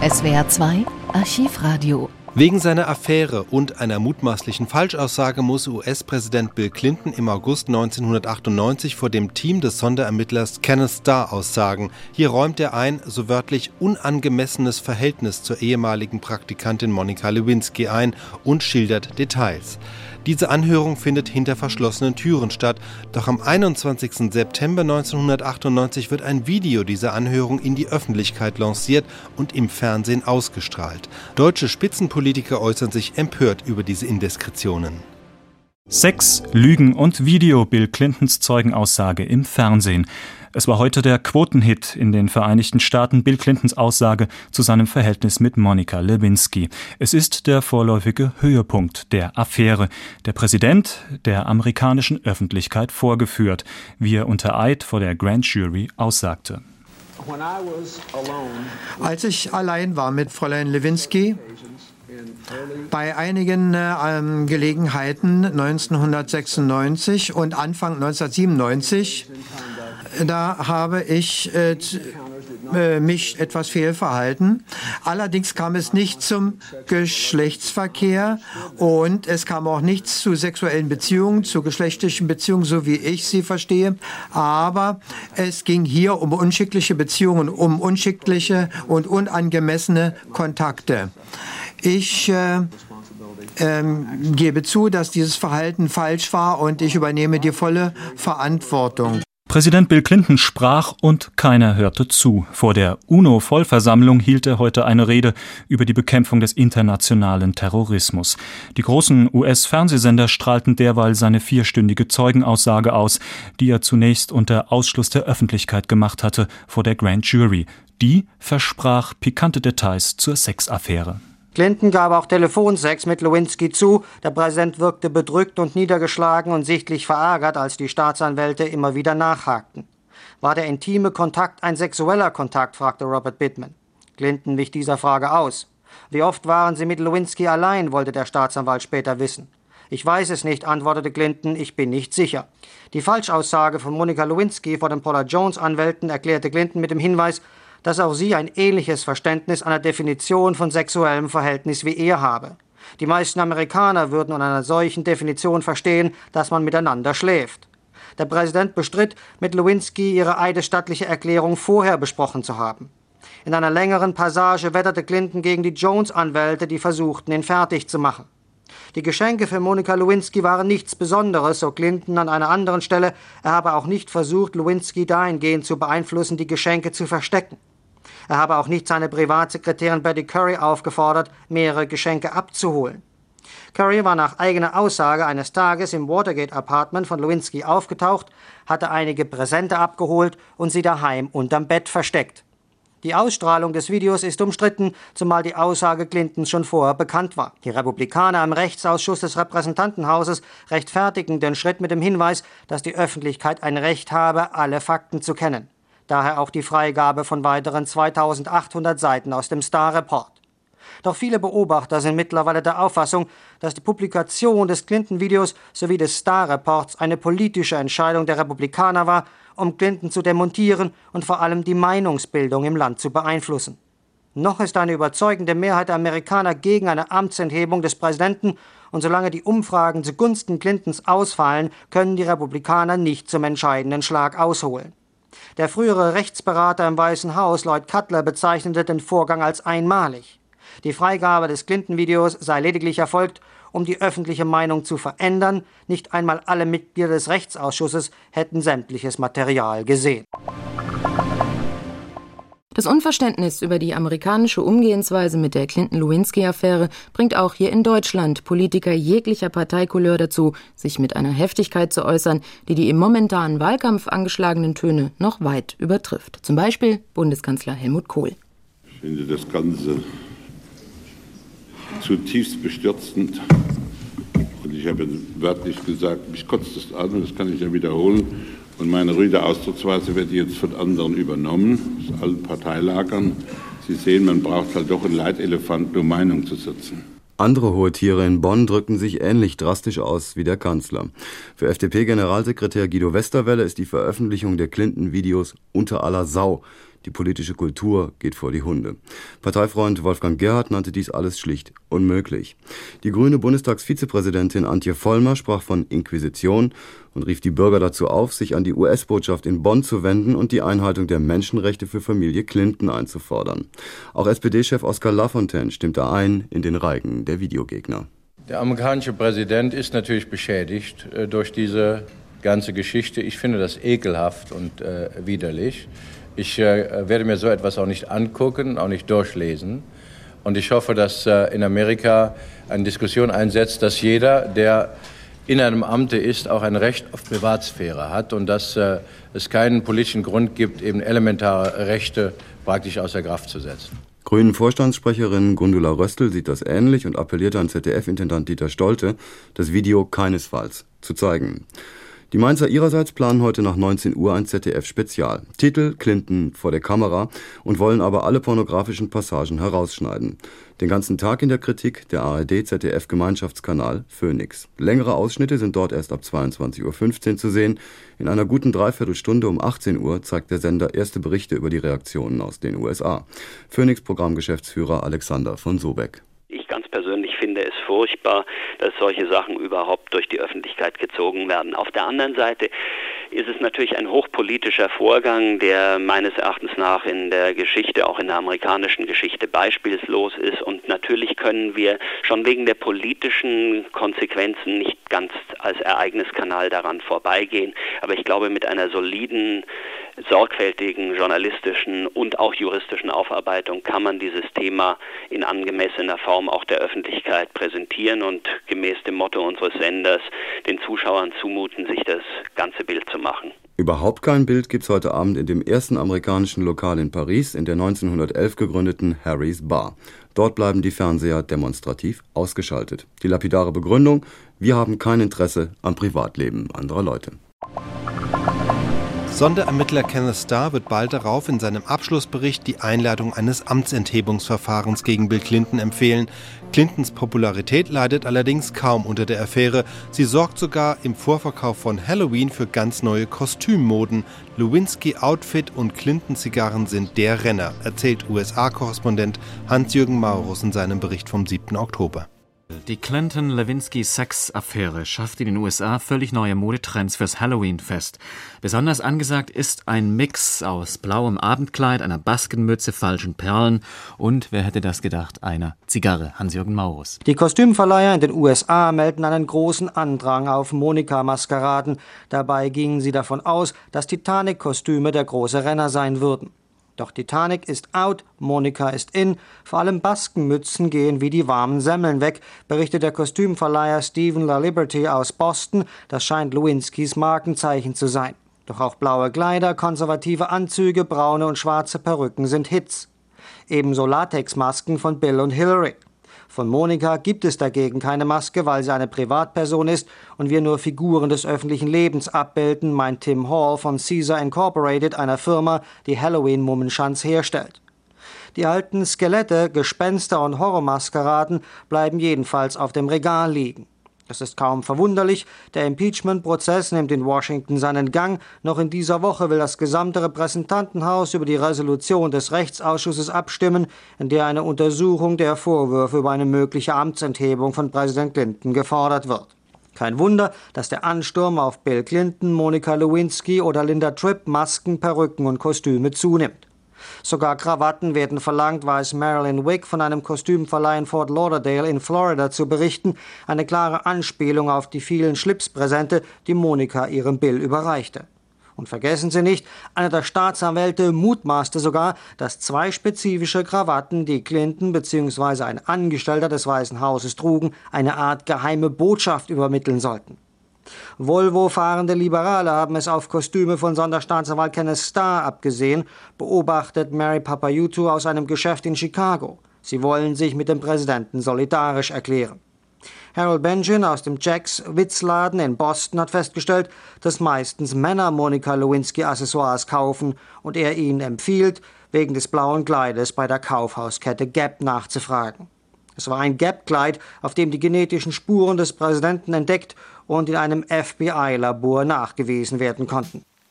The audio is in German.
SWR 2 Archivradio Wegen seiner Affäre und einer mutmaßlichen Falschaussage muss US-Präsident Bill Clinton im August 1998 vor dem Team des Sonderermittlers Kenneth Starr aussagen. Hier räumt er ein, so wörtlich unangemessenes Verhältnis zur ehemaligen Praktikantin Monika Lewinsky ein und schildert Details. Diese Anhörung findet hinter verschlossenen Türen statt, doch am 21. September 1998 wird ein Video dieser Anhörung in die Öffentlichkeit lanciert und im Fernsehen ausgestrahlt. Deutsche Spitzenpolitiker äußern sich empört über diese Indiskretionen. Sex, Lügen und Video Bill Clintons Zeugenaussage im Fernsehen. Es war heute der Quotenhit in den Vereinigten Staaten Bill Clintons Aussage zu seinem Verhältnis mit Monika Lewinsky. Es ist der vorläufige Höhepunkt der Affäre. Der Präsident der amerikanischen Öffentlichkeit vorgeführt, wie er unter Eid vor der Grand Jury aussagte. Als ich allein war mit Fräulein Lewinsky, bei einigen äh, Gelegenheiten 1996 und Anfang 1997 da habe ich äh, äh, mich etwas fehlverhalten. Allerdings kam es nicht zum Geschlechtsverkehr und es kam auch nichts zu sexuellen Beziehungen, zu geschlechtlichen Beziehungen, so wie ich sie verstehe. Aber es ging hier um unschickliche Beziehungen, um unschickliche und unangemessene Kontakte. Ich äh, ähm, gebe zu, dass dieses Verhalten falsch war und ich übernehme die volle Verantwortung. Präsident Bill Clinton sprach und keiner hörte zu. Vor der UNO-Vollversammlung hielt er heute eine Rede über die Bekämpfung des internationalen Terrorismus. Die großen US-Fernsehsender strahlten derweil seine vierstündige Zeugenaussage aus, die er zunächst unter Ausschluss der Öffentlichkeit gemacht hatte vor der Grand Jury. Die versprach pikante Details zur Sexaffäre. Clinton gab auch Telefonsex mit Lewinsky zu. Der Präsident wirkte bedrückt und niedergeschlagen und sichtlich verärgert, als die Staatsanwälte immer wieder nachhakten. War der intime Kontakt ein sexueller Kontakt? fragte Robert Bittman. Clinton wich dieser Frage aus. Wie oft waren Sie mit Lewinsky allein? wollte der Staatsanwalt später wissen. Ich weiß es nicht, antwortete Clinton, ich bin nicht sicher. Die Falschaussage von Monika Lewinsky vor den Paula Jones Anwälten erklärte Clinton mit dem Hinweis, dass auch sie ein ähnliches Verständnis einer Definition von sexuellem Verhältnis wie er habe. Die meisten Amerikaner würden unter einer solchen Definition verstehen, dass man miteinander schläft. Der Präsident bestritt, mit Lewinsky ihre eidesstattliche Erklärung vorher besprochen zu haben. In einer längeren Passage wetterte Clinton gegen die Jones-Anwälte, die versuchten, ihn fertig zu machen. Die Geschenke für Monika Lewinsky waren nichts Besonderes, so Clinton an einer anderen Stelle. Er habe auch nicht versucht, Lewinsky dahingehend zu beeinflussen, die Geschenke zu verstecken. Er habe auch nicht seine Privatsekretärin Betty Curry aufgefordert, mehrere Geschenke abzuholen. Curry war nach eigener Aussage eines Tages im Watergate Apartment von Lewinsky aufgetaucht, hatte einige Präsente abgeholt und sie daheim unterm Bett versteckt. Die Ausstrahlung des Videos ist umstritten, zumal die Aussage Clintons schon vorher bekannt war. Die Republikaner im Rechtsausschuss des Repräsentantenhauses rechtfertigen den Schritt mit dem Hinweis, dass die Öffentlichkeit ein Recht habe, alle Fakten zu kennen daher auch die Freigabe von weiteren 2800 Seiten aus dem Star Report. Doch viele Beobachter sind mittlerweile der Auffassung, dass die Publikation des Clinton-Videos sowie des Star-Reports eine politische Entscheidung der Republikaner war, um Clinton zu demontieren und vor allem die Meinungsbildung im Land zu beeinflussen. Noch ist eine überzeugende Mehrheit der Amerikaner gegen eine Amtsenthebung des Präsidenten, und solange die Umfragen zugunsten Clintons ausfallen, können die Republikaner nicht zum entscheidenden Schlag ausholen. Der frühere Rechtsberater im Weißen Haus, Lloyd Cutler, bezeichnete den Vorgang als einmalig. Die Freigabe des Clinton-Videos sei lediglich erfolgt, um die öffentliche Meinung zu verändern. Nicht einmal alle Mitglieder des Rechtsausschusses hätten sämtliches Material gesehen. Das Unverständnis über die amerikanische Umgehensweise mit der Clinton-Lewinsky-Affäre bringt auch hier in Deutschland Politiker jeglicher Parteikouleur dazu, sich mit einer Heftigkeit zu äußern, die die im momentanen Wahlkampf angeschlagenen Töne noch weit übertrifft. Zum Beispiel Bundeskanzler Helmut Kohl. Ich finde das Ganze zutiefst bestürzend. Und ich habe wörtlich gesagt, mich kotzt es an, das kann ich ja wiederholen und meine rüde Ausdrucksweise wird jetzt von anderen übernommen, aus allen Parteilagern. Sie sehen, man braucht halt doch einen Leitelefant, um Meinung zu setzen. Andere hohe Tiere in Bonn drückten sich ähnlich drastisch aus wie der Kanzler. Für FDP-Generalsekretär Guido Westerwelle ist die Veröffentlichung der Clinton-Videos unter aller Sau. Die politische Kultur geht vor die Hunde. Parteifreund Wolfgang Gerhardt nannte dies alles schlicht unmöglich. Die grüne Bundestagsvizepräsidentin Antje Vollmer sprach von Inquisition und rief die Bürger dazu auf, sich an die US-Botschaft in Bonn zu wenden und die Einhaltung der Menschenrechte für Familie Clinton einzufordern. Auch SPD-Chef Oskar Lafontaine stimmte ein in den Reigen der Videogegner. Der amerikanische Präsident ist natürlich beschädigt äh, durch diese ganze Geschichte. Ich finde das ekelhaft und äh, widerlich. Ich äh, werde mir so etwas auch nicht angucken, auch nicht durchlesen. Und ich hoffe, dass äh, in Amerika eine Diskussion einsetzt, dass jeder, der in einem Amte ist, auch ein Recht auf Privatsphäre hat und dass äh, es keinen politischen Grund gibt, eben elementare Rechte praktisch außer Kraft zu setzen. Grünen Vorstandssprecherin Gundula Röstl sieht das ähnlich und appellierte an ZDF-Intendant Dieter Stolte, das Video keinesfalls zu zeigen. Die Mainzer ihrerseits planen heute nach 19 Uhr ein ZDF-Spezial. Titel Clinton vor der Kamera und wollen aber alle pornografischen Passagen herausschneiden. Den ganzen Tag in der Kritik der ARD-ZDF-Gemeinschaftskanal Phoenix. Längere Ausschnitte sind dort erst ab 22.15 Uhr zu sehen. In einer guten Dreiviertelstunde um 18 Uhr zeigt der Sender erste Berichte über die Reaktionen aus den USA. Phoenix-Programmgeschäftsführer Alexander von Sobeck. Finde es furchtbar, dass solche Sachen überhaupt durch die Öffentlichkeit gezogen werden. Auf der anderen Seite ist es natürlich ein hochpolitischer Vorgang, der meines Erachtens nach in der Geschichte, auch in der amerikanischen Geschichte beispielslos ist. Und natürlich können wir schon wegen der politischen Konsequenzen nicht ganz als Ereigniskanal daran vorbeigehen. Aber ich glaube, mit einer soliden sorgfältigen journalistischen und auch juristischen Aufarbeitung kann man dieses Thema in angemessener Form auch der Öffentlichkeit präsentieren und gemäß dem Motto unseres Senders den Zuschauern zumuten, sich das ganze Bild zu machen. Überhaupt kein Bild gibt es heute Abend in dem ersten amerikanischen Lokal in Paris, in der 1911 gegründeten Harry's Bar. Dort bleiben die Fernseher demonstrativ ausgeschaltet. Die lapidare Begründung, wir haben kein Interesse am Privatleben anderer Leute. Sonderermittler Kenneth Starr wird bald darauf in seinem Abschlussbericht die Einleitung eines Amtsenthebungsverfahrens gegen Bill Clinton empfehlen. Clintons Popularität leidet allerdings kaum unter der Affäre. Sie sorgt sogar im Vorverkauf von Halloween für ganz neue Kostümmoden. Lewinsky-Outfit und Clinton-Zigarren sind der Renner, erzählt USA-Korrespondent Hans-Jürgen Maurus in seinem Bericht vom 7. Oktober. Die Clinton-Lewinsky-Sex-Affäre schafft in den USA völlig neue Modetrends fürs Halloween-Fest. Besonders angesagt ist ein Mix aus blauem Abendkleid, einer Baskenmütze, falschen Perlen und, wer hätte das gedacht, einer Zigarre. Hans-Jürgen Maurus. Die Kostümverleiher in den USA melden einen großen Andrang auf Monika-Maskeraden. Dabei gingen sie davon aus, dass Titanic-Kostüme der große Renner sein würden. Doch Titanic ist out, Monika ist in, vor allem Baskenmützen gehen wie die warmen Semmeln weg, berichtet der Kostümverleiher Stephen La Liberty aus Boston, das scheint Lewinsky's Markenzeichen zu sein. Doch auch blaue Kleider, konservative Anzüge, braune und schwarze Perücken sind Hits. Ebenso Latexmasken von Bill und Hillary. Von Monika gibt es dagegen keine Maske, weil sie eine Privatperson ist und wir nur Figuren des öffentlichen Lebens abbilden, meint Tim Hall von Caesar Incorporated, einer Firma, die Halloween-Mummenschanz herstellt. Die alten Skelette, Gespenster und Horrormaskeraden bleiben jedenfalls auf dem Regal liegen. Das ist kaum verwunderlich. Der Impeachment-Prozess nimmt in Washington seinen Gang. Noch in dieser Woche will das gesamte Repräsentantenhaus über die Resolution des Rechtsausschusses abstimmen, in der eine Untersuchung der Vorwürfe über eine mögliche Amtsenthebung von Präsident Clinton gefordert wird. Kein Wunder, dass der Ansturm auf Bill Clinton, Monica Lewinsky oder Linda Tripp Masken, Perücken und Kostüme zunimmt. Sogar Krawatten werden verlangt, weiß Marilyn Wick von einem Kostümverleih in Fort Lauderdale in Florida zu berichten, eine klare Anspielung auf die vielen Schlipspräsente, die Monika ihrem Bill überreichte. Und vergessen Sie nicht, einer der Staatsanwälte mutmaßte sogar, dass zwei spezifische Krawatten, die Clinton bzw. ein Angestellter des Weißen Hauses trugen, eine Art geheime Botschaft übermitteln sollten. Volvo-fahrende Liberale haben es auf Kostüme von Sonderstaatsanwalt Kenneth Starr abgesehen, beobachtet Mary Papayutu aus einem Geschäft in Chicago. Sie wollen sich mit dem Präsidenten solidarisch erklären. Harold Benjamin aus dem Jacks Witzladen in Boston hat festgestellt, dass meistens Männer Monika Lewinsky Accessoires kaufen und er ihnen empfiehlt, wegen des blauen Kleides bei der Kaufhauskette Gap nachzufragen. Es war ein Gap-Kleid, auf dem die genetischen Spuren des Präsidenten entdeckt und in einem FBI-Labor nachgewiesen werden konnten.